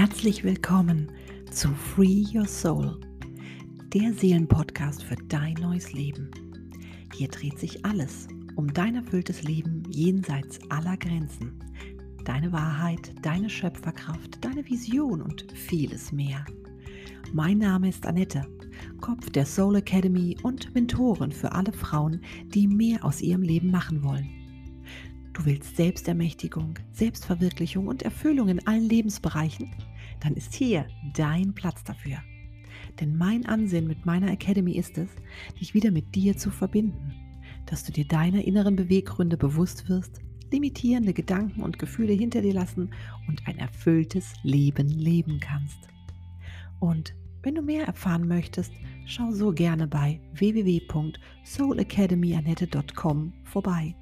Herzlich willkommen zu Free Your Soul, der Seelenpodcast für dein neues Leben. Hier dreht sich alles um dein erfülltes Leben jenseits aller Grenzen, deine Wahrheit, deine Schöpferkraft, deine Vision und vieles mehr. Mein Name ist Annette, Kopf der Soul Academy und Mentorin für alle Frauen, die mehr aus ihrem Leben machen wollen. Du willst Selbstermächtigung, Selbstverwirklichung und Erfüllung in allen Lebensbereichen? Dann ist hier dein Platz dafür. Denn mein Ansinn mit meiner Academy ist es, dich wieder mit dir zu verbinden, dass du dir deiner inneren Beweggründe bewusst wirst, limitierende Gedanken und Gefühle hinter dir lassen und ein erfülltes Leben leben kannst. Und wenn du mehr erfahren möchtest, schau so gerne bei www.soulacademyanette.com vorbei.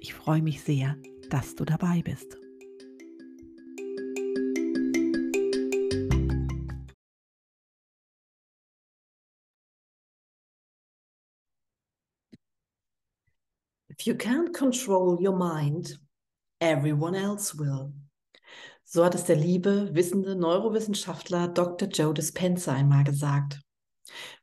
Ich freue mich sehr, dass du dabei bist. If you can't control your mind, everyone else will. So hat es der liebe, wissende Neurowissenschaftler Dr. Joe Dispenza einmal gesagt.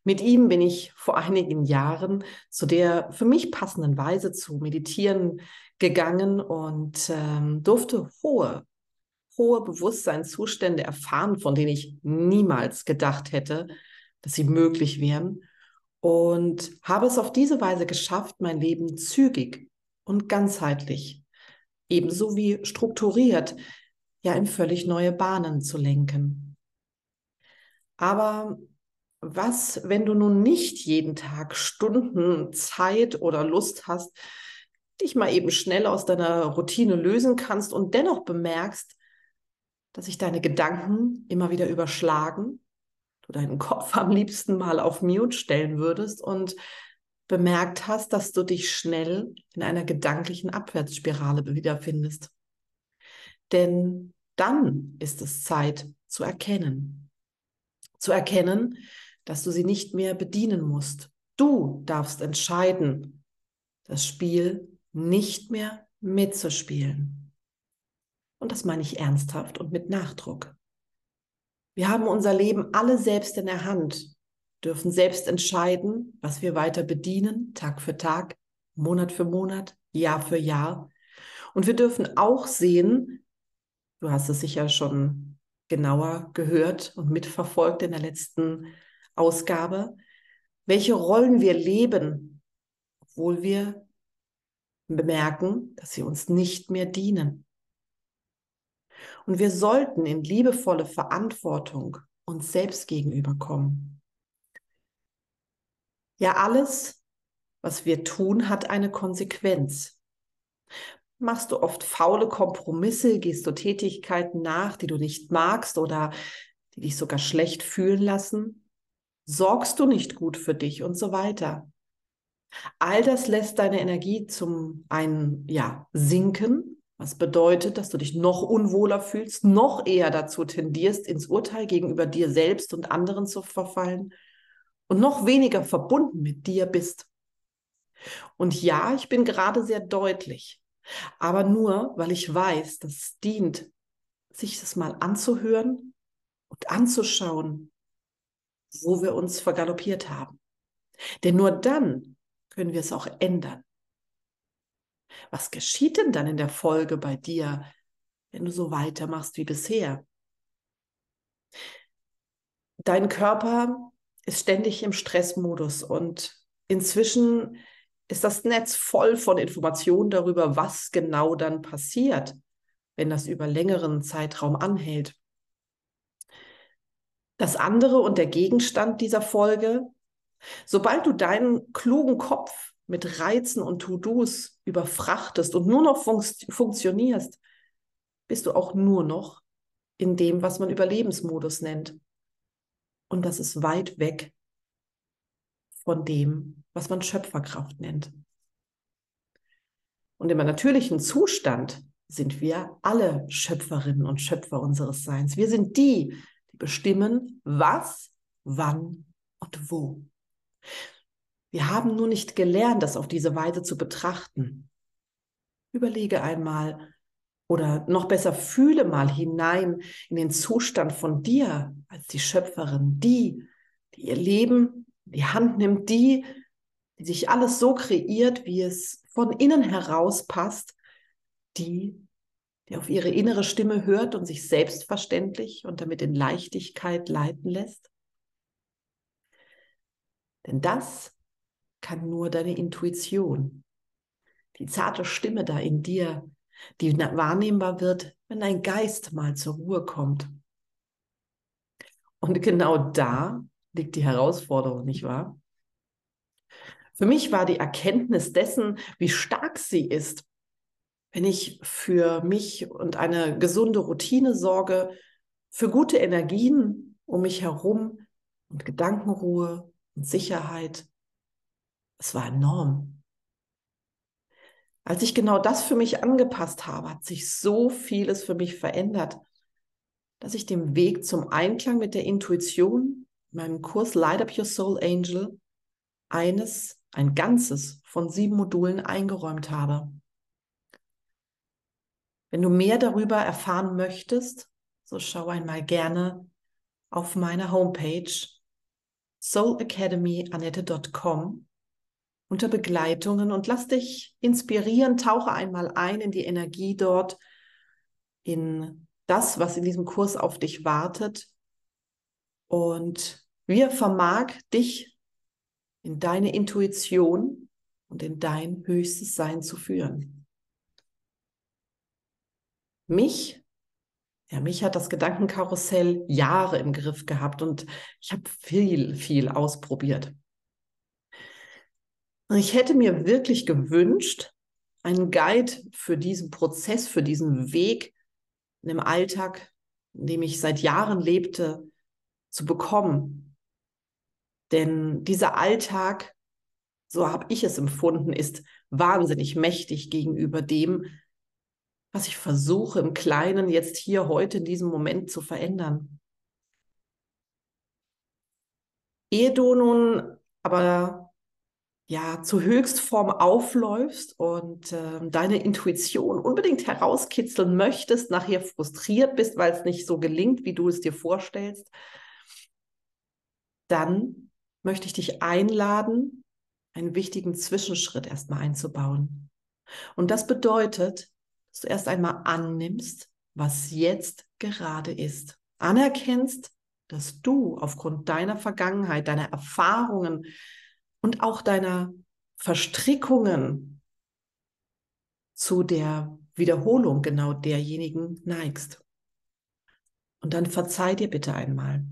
Mit ihm bin ich vor einigen Jahren zu der für mich passenden Weise zu meditieren gegangen und ähm, durfte hohe, hohe Bewusstseinszustände erfahren, von denen ich niemals gedacht hätte, dass sie möglich wären. Und habe es auf diese Weise geschafft, mein Leben zügig und ganzheitlich, ebenso wie strukturiert, ja in völlig neue Bahnen zu lenken. Aber was, wenn du nun nicht jeden Tag Stunden Zeit oder Lust hast, dich mal eben schnell aus deiner Routine lösen kannst und dennoch bemerkst, dass sich deine Gedanken immer wieder überschlagen, du deinen Kopf am liebsten mal auf Mute stellen würdest und bemerkt hast, dass du dich schnell in einer gedanklichen Abwärtsspirale wiederfindest. Denn dann ist es Zeit zu erkennen. Zu erkennen, dass du sie nicht mehr bedienen musst. Du darfst entscheiden, das Spiel nicht mehr mitzuspielen. Und das meine ich ernsthaft und mit Nachdruck. Wir haben unser Leben alle selbst in der Hand, dürfen selbst entscheiden, was wir weiter bedienen, Tag für Tag, Monat für Monat, Jahr für Jahr. Und wir dürfen auch sehen, du hast es sicher schon genauer gehört und mitverfolgt in der letzten Ausgabe, welche Rollen wir leben, obwohl wir bemerken, dass sie uns nicht mehr dienen. Und wir sollten in liebevolle Verantwortung uns selbst gegenüber kommen. Ja, alles, was wir tun, hat eine Konsequenz. Machst du oft faule Kompromisse, gehst du Tätigkeiten nach, die du nicht magst oder die dich sogar schlecht fühlen lassen, sorgst du nicht gut für dich und so weiter. All das lässt deine Energie zum einen ja sinken, was bedeutet, dass du dich noch unwohler fühlst, noch eher dazu tendierst, ins Urteil gegenüber dir selbst und anderen zu verfallen und noch weniger verbunden mit dir bist. Und ja, ich bin gerade sehr deutlich, aber nur, weil ich weiß, dass es dient, sich das mal anzuhören und anzuschauen, wo wir uns vergaloppiert haben. Denn nur dann können wir es auch ändern. Was geschieht denn dann in der Folge bei dir, wenn du so weitermachst wie bisher? Dein Körper ist ständig im Stressmodus und inzwischen ist das Netz voll von Informationen darüber, was genau dann passiert, wenn das über längeren Zeitraum anhält. Das andere und der Gegenstand dieser Folge, sobald du deinen klugen Kopf mit Reizen und To-Dos überfrachtest und nur noch fun funktionierst, bist du auch nur noch in dem, was man Überlebensmodus nennt. Und das ist weit weg von dem, was man Schöpferkraft nennt. Und im natürlichen Zustand sind wir alle Schöpferinnen und Schöpfer unseres Seins. Wir sind die, die bestimmen, was, wann und wo. Wir haben nur nicht gelernt, das auf diese Weise zu betrachten. Überlege einmal, Oder noch besser, fühle mal hinein in den Zustand von dir als die Schöpferin, die, die ihr Leben in die Hand nimmt, die, die sich alles so kreiert, wie es von innen heraus passt, die, die auf ihre innere Stimme hört und sich selbstverständlich und damit in Leichtigkeit leiten lässt. Denn das kann nur deine Intuition, die zarte Stimme da in dir, die wahrnehmbar wird, wenn dein Geist mal zur Ruhe kommt. Und genau da liegt die Herausforderung, nicht wahr? Für mich war die Erkenntnis dessen, wie stark sie ist, wenn ich für mich und eine gesunde Routine sorge, für gute Energien um mich herum und Gedankenruhe und Sicherheit. Es war enorm. Als ich genau das für mich angepasst habe, hat sich so vieles für mich verändert, dass ich dem Weg zum Einklang mit der Intuition, meinem Kurs Light Up Your Soul Angel, eines, ein ganzes von sieben Modulen eingeräumt habe. Wenn du mehr darüber erfahren möchtest, so schau einmal gerne auf meine Homepage soulacademyanette.com unter Begleitungen und lass dich inspirieren, tauche einmal ein in die Energie dort, in das, was in diesem Kurs auf dich wartet und wie er vermag, dich in deine Intuition und in dein höchstes Sein zu führen. Mich, ja, mich hat das Gedankenkarussell Jahre im Griff gehabt und ich habe viel, viel ausprobiert. Ich hätte mir wirklich gewünscht, einen Guide für diesen Prozess, für diesen Weg in dem Alltag, in dem ich seit Jahren lebte, zu bekommen. Denn dieser Alltag, so habe ich es empfunden, ist wahnsinnig mächtig gegenüber dem, was ich versuche im Kleinen jetzt hier heute in diesem Moment zu verändern. Ehe du nun aber ja zur Höchstform aufläufst und äh, deine Intuition unbedingt herauskitzeln möchtest, nachher frustriert bist, weil es nicht so gelingt, wie du es dir vorstellst, dann möchte ich dich einladen, einen wichtigen Zwischenschritt erstmal einzubauen. Und das bedeutet, dass du erst einmal annimmst, was jetzt gerade ist. Anerkennst, dass du aufgrund deiner Vergangenheit, deiner Erfahrungen, und auch deiner Verstrickungen zu der Wiederholung genau derjenigen neigst. Und dann verzeih dir bitte einmal.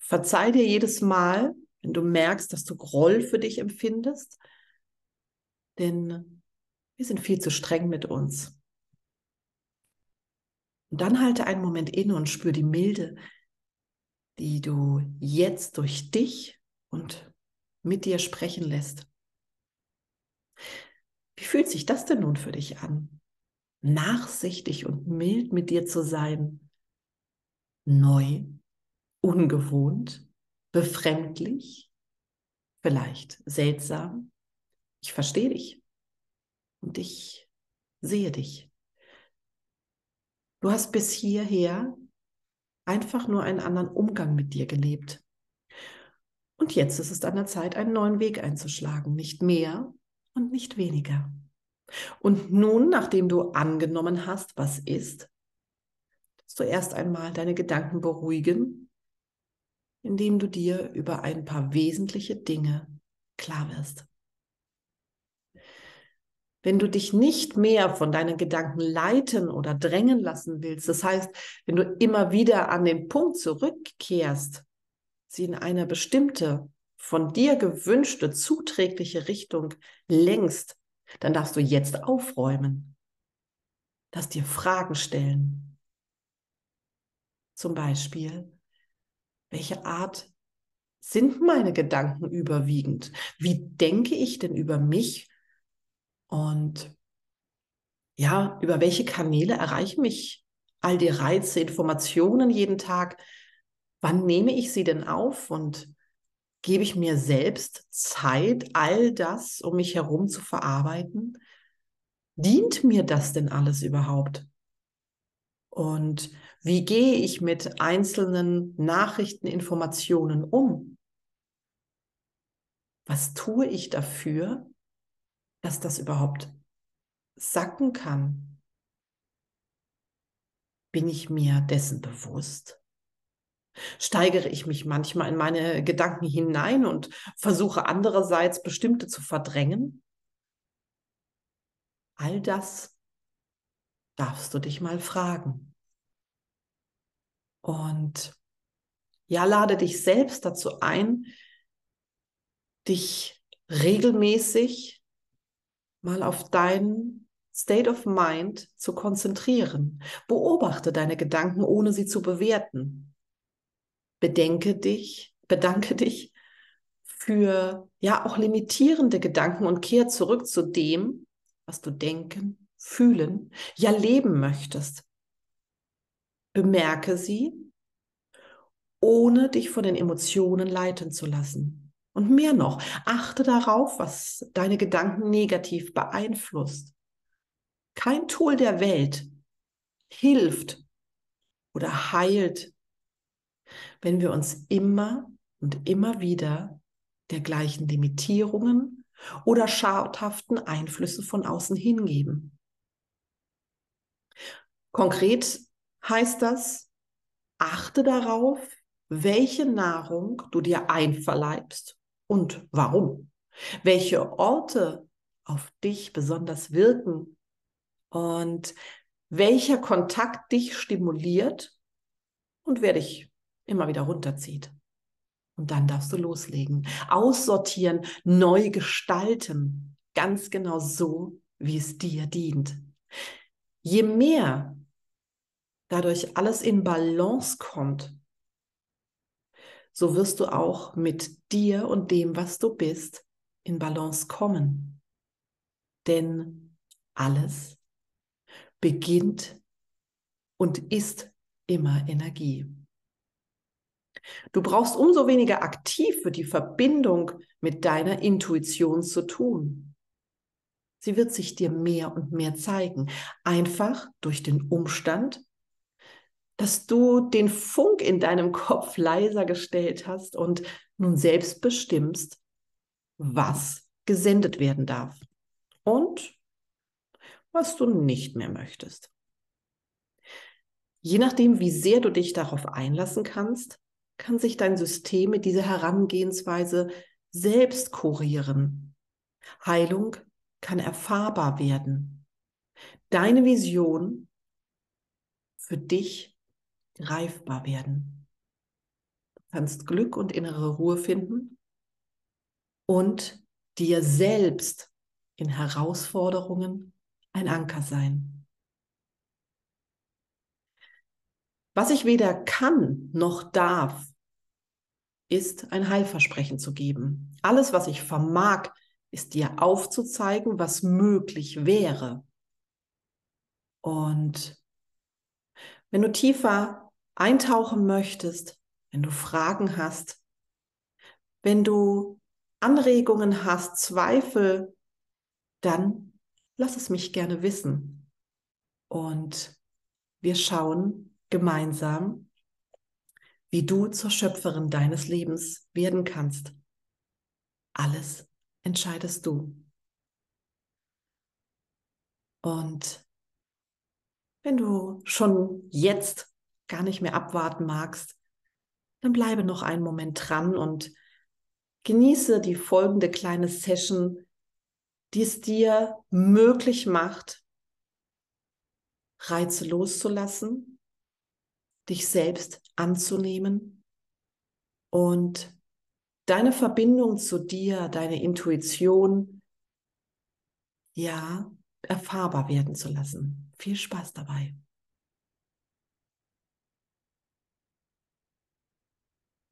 Verzeih dir jedes Mal, wenn du merkst, dass du Groll für dich empfindest, denn wir sind viel zu streng mit uns. Und dann halte einen Moment inne und spür die Milde, die du jetzt durch dich und mit dir sprechen lässt. Wie fühlt sich das denn nun für dich an? Nachsichtig und mild mit dir zu sein? Neu, ungewohnt, befremdlich, vielleicht seltsam? Ich verstehe dich und ich sehe dich. Du hast bis hierher einfach nur einen anderen Umgang mit dir gelebt. Und jetzt ist es an der Zeit, einen neuen Weg einzuschlagen, nicht mehr und nicht weniger. Und nun, nachdem du angenommen hast, was ist, darfst du erst einmal deine Gedanken beruhigen, indem du dir über ein paar wesentliche Dinge klar wirst. Wenn du dich nicht mehr von deinen Gedanken leiten oder drängen lassen willst, das heißt, wenn du immer wieder an den Punkt zurückkehrst, sie in eine bestimmte, von dir gewünschte, zuträgliche Richtung lenkst, dann darfst du jetzt aufräumen. Darfst dir Fragen stellen. Zum Beispiel, welche Art sind meine Gedanken überwiegend? Wie denke ich denn über mich? Und ja, über welche Kanäle erreichen mich all die Reize, Informationen jeden Tag? Wann nehme ich sie denn auf und gebe ich mir selbst Zeit, all das um mich herum zu verarbeiten? Dient mir das denn alles überhaupt? Und wie gehe ich mit einzelnen Nachrichteninformationen um? Was tue ich dafür, dass das überhaupt sacken kann? Bin ich mir dessen bewusst? Steigere ich mich manchmal in meine Gedanken hinein und versuche andererseits bestimmte zu verdrängen? All das darfst du dich mal fragen. Und ja, lade dich selbst dazu ein, dich regelmäßig mal auf deinen State of Mind zu konzentrieren. Beobachte deine Gedanken, ohne sie zu bewerten. Bedenke dich, bedanke dich für ja auch limitierende Gedanken und kehr zurück zu dem, was du denken, fühlen, ja leben möchtest. Bemerke sie, ohne dich von den Emotionen leiten zu lassen. Und mehr noch, achte darauf, was deine Gedanken negativ beeinflusst. Kein Tool der Welt hilft oder heilt, wenn wir uns immer und immer wieder der gleichen Limitierungen oder schadhaften Einflüsse von außen hingeben. Konkret heißt das, achte darauf, welche Nahrung du dir einverleibst und warum. Welche Orte auf dich besonders wirken und welcher Kontakt dich stimuliert und wer dich immer wieder runterzieht. Und dann darfst du loslegen, aussortieren, neu gestalten, ganz genau so, wie es dir dient. Je mehr dadurch alles in Balance kommt, so wirst du auch mit dir und dem, was du bist, in Balance kommen. Denn alles beginnt und ist immer Energie. Du brauchst umso weniger aktiv für die Verbindung mit deiner Intuition zu tun. Sie wird sich dir mehr und mehr zeigen, einfach durch den Umstand, dass du den Funk in deinem Kopf leiser gestellt hast und nun selbst bestimmst, was gesendet werden darf und was du nicht mehr möchtest. Je nachdem, wie sehr du dich darauf einlassen kannst, kann sich dein System mit dieser Herangehensweise selbst kurieren. Heilung kann erfahrbar werden. Deine Vision für dich greifbar werden. Du kannst Glück und innere Ruhe finden und dir selbst in Herausforderungen ein Anker sein. Was ich weder kann noch darf, ist ein Heilversprechen zu geben. Alles, was ich vermag, ist dir aufzuzeigen, was möglich wäre. Und wenn du tiefer eintauchen möchtest, wenn du Fragen hast, wenn du Anregungen hast, Zweifel, dann lass es mich gerne wissen. Und wir schauen gemeinsam, wie du zur Schöpferin deines Lebens werden kannst. Alles entscheidest du. Und wenn du schon jetzt gar nicht mehr abwarten magst, dann bleibe noch einen Moment dran und genieße die folgende kleine Session, die es dir möglich macht, Reize loszulassen, dich selbst anzunehmen und deine Verbindung zu dir, deine Intuition, ja, erfahrbar werden zu lassen. Viel Spaß dabei.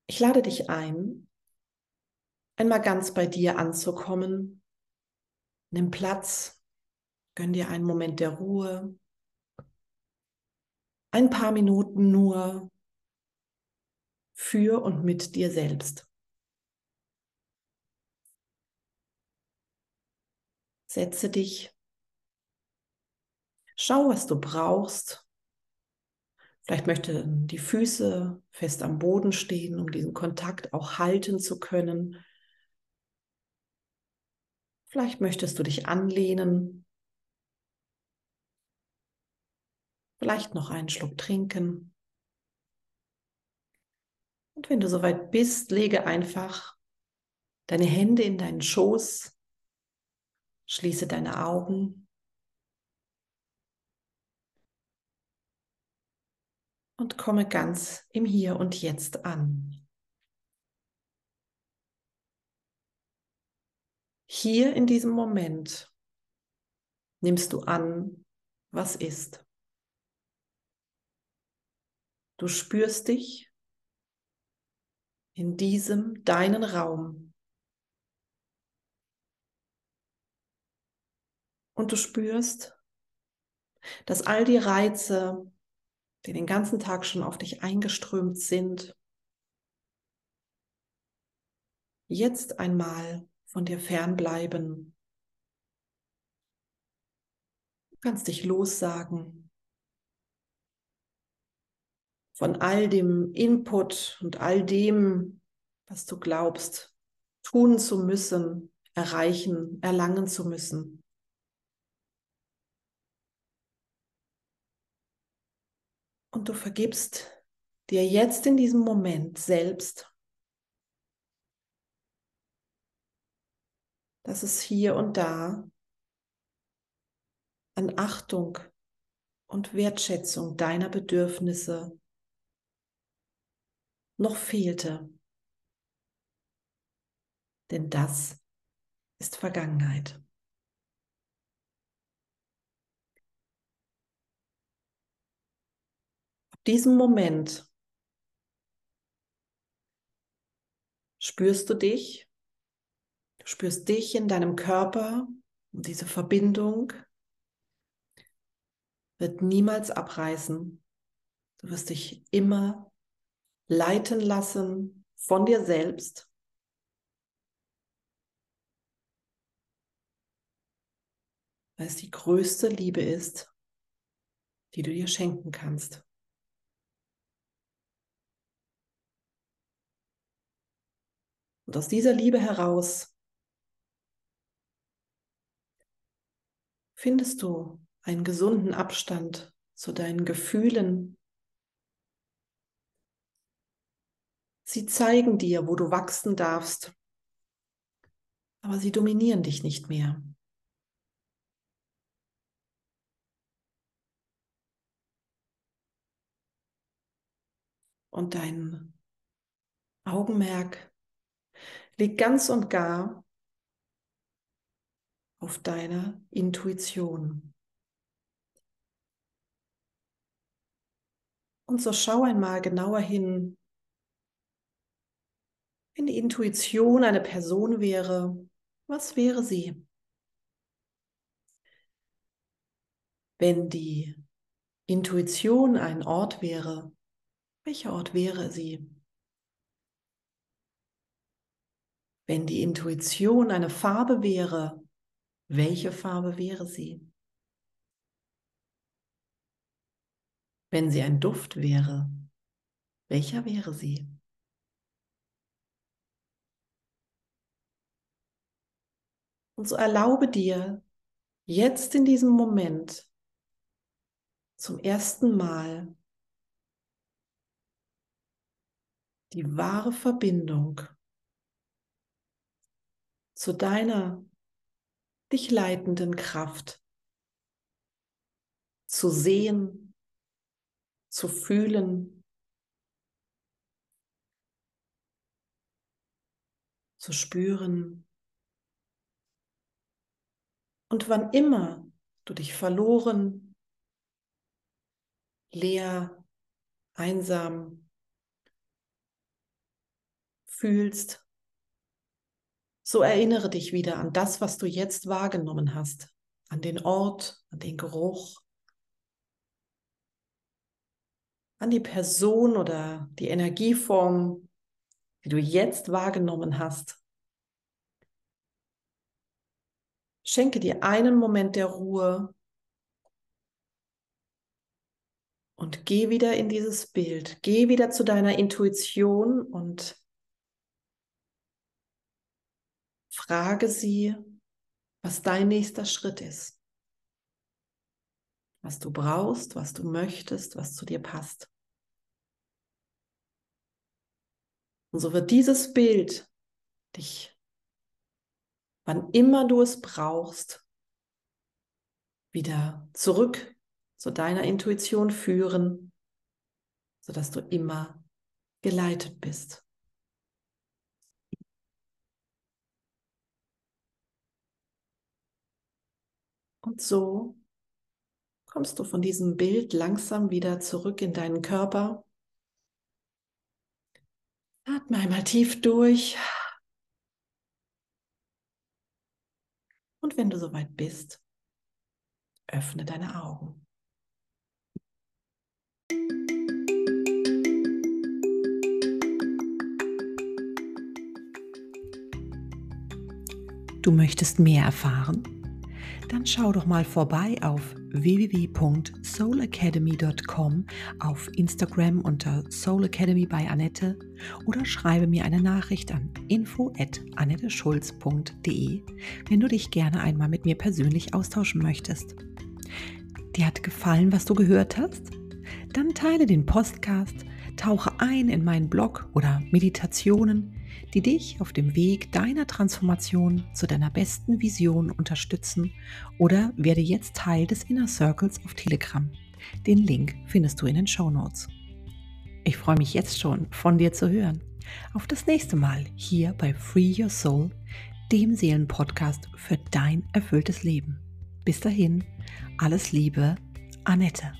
Ich lade dich ein, einmal ganz bei dir anzukommen. Nimm Platz, gönn dir einen Moment der Ruhe, ein paar Minuten nur für und mit dir selbst. Setze dich, schau, was du brauchst Vielleicht möchten die Füße fest am Boden stehen, um diesen Kontakt auch halten zu können. Vielleicht möchtest du dich anlehnen. Vielleicht noch einen Schluck trinken. Und wenn du soweit bist, lege einfach deine Hände in deinen Schoß, schließe deine Augen und komme ganz im Hier und Jetzt an. Hier in diesem Moment nimmst du an, was ist. Du spürst dich in diesem deinen Raum. Und du spürst, dass all die Reize, die den ganzen Tag schon auf dich eingeströmt sind, jetzt einmal von dir fernbleiben. Du kannst dich lossagen von all dem Input und all dem, was du glaubst, tun zu müssen, erreichen, erlangen zu müssen. Und du vergibst dir jetzt in diesem Moment selbst, dass es hier und da an Achtung und Wertschätzung deiner Bedürfnisse noch fehlte. Denn das ist Vergangenheit. diesem Moment spürst du dich, du spürst dich in deinem Körper und diese Verbindung wird niemals abreißen. Du wirst dich immer leiten lassen von dir selbst. Weil es die größte Liebe ist, die du dir schenken kannst. Und aus dieser Liebe heraus findest du einen gesunden Abstand zu deinen Gefühlen. Sie zeigen dir, wo du wachsen darfst, aber sie dominieren dich nicht mehr. Und dein Augenmerk liegt ganz und gar auf deiner Intuition. Und so schau einmal genauer hin, wenn die Intuition eine Person wäre, was wäre sie? Wenn die Intuition ein Ort wäre, welcher Ort wäre sie? Wenn die Intuition eine Farbe wäre, welche Farbe wäre sie? Wenn sie ein Duft wäre, welcher wäre sie? Und so erlaube dir jetzt in diesem Moment zum ersten Mal die wahre Verbindung zu deiner dich leitenden Kraft zu sehen, zu fühlen, zu spüren. Und wann immer du dich verloren, leer, einsam fühlst, so erinnere dich wieder an das, was du jetzt wahrgenommen hast, an den Ort, an den Geruch, an die Person oder die Energieform, die du jetzt wahrgenommen hast. Schenke dir einen Moment der Ruhe Und geh wieder in dieses Bild, geh wieder zu deiner Intuition und frage sie, was dein nächster Schritt ist. Was du brauchst, was du möchtest, was zu dir passt. Und so wird dieses Bild dich, wann immer du es brauchst, wieder zurück zu deiner Intuition führen, sodass du immer geleitet bist. Und so kommst du von diesem Bild langsam wieder zurück in deinen Körper. Atme einmal tief durch. Und wenn du soweit bist, öffne deine Augen. Du möchtest mehr erfahren? Dann schau doch mal vorbei auf www.soulacademy.com, auf Instagram unter Soul Academy bei Annette oder schreibe mir eine Nachricht an info@annetteschulz.de, wenn du dich gerne einmal mit mir persönlich austauschen möchtest. Dir hat gefallen, was du gehört hast? Dann teile den Podcast, tauche ein in meinen Blog oder Meditationen die dich auf dem Weg deiner Transformation zu deiner besten Vision unterstützen oder werde jetzt Teil des Inner Circles auf Telegram. Den Link findest du in den Show Notes. Ich freue mich jetzt schon, von dir zu hören. Auf das nächste Mal hier bei Free Your Soul, dem Seelenpodcast für dein erfülltes Leben. Bis dahin, alles Liebe, Annette.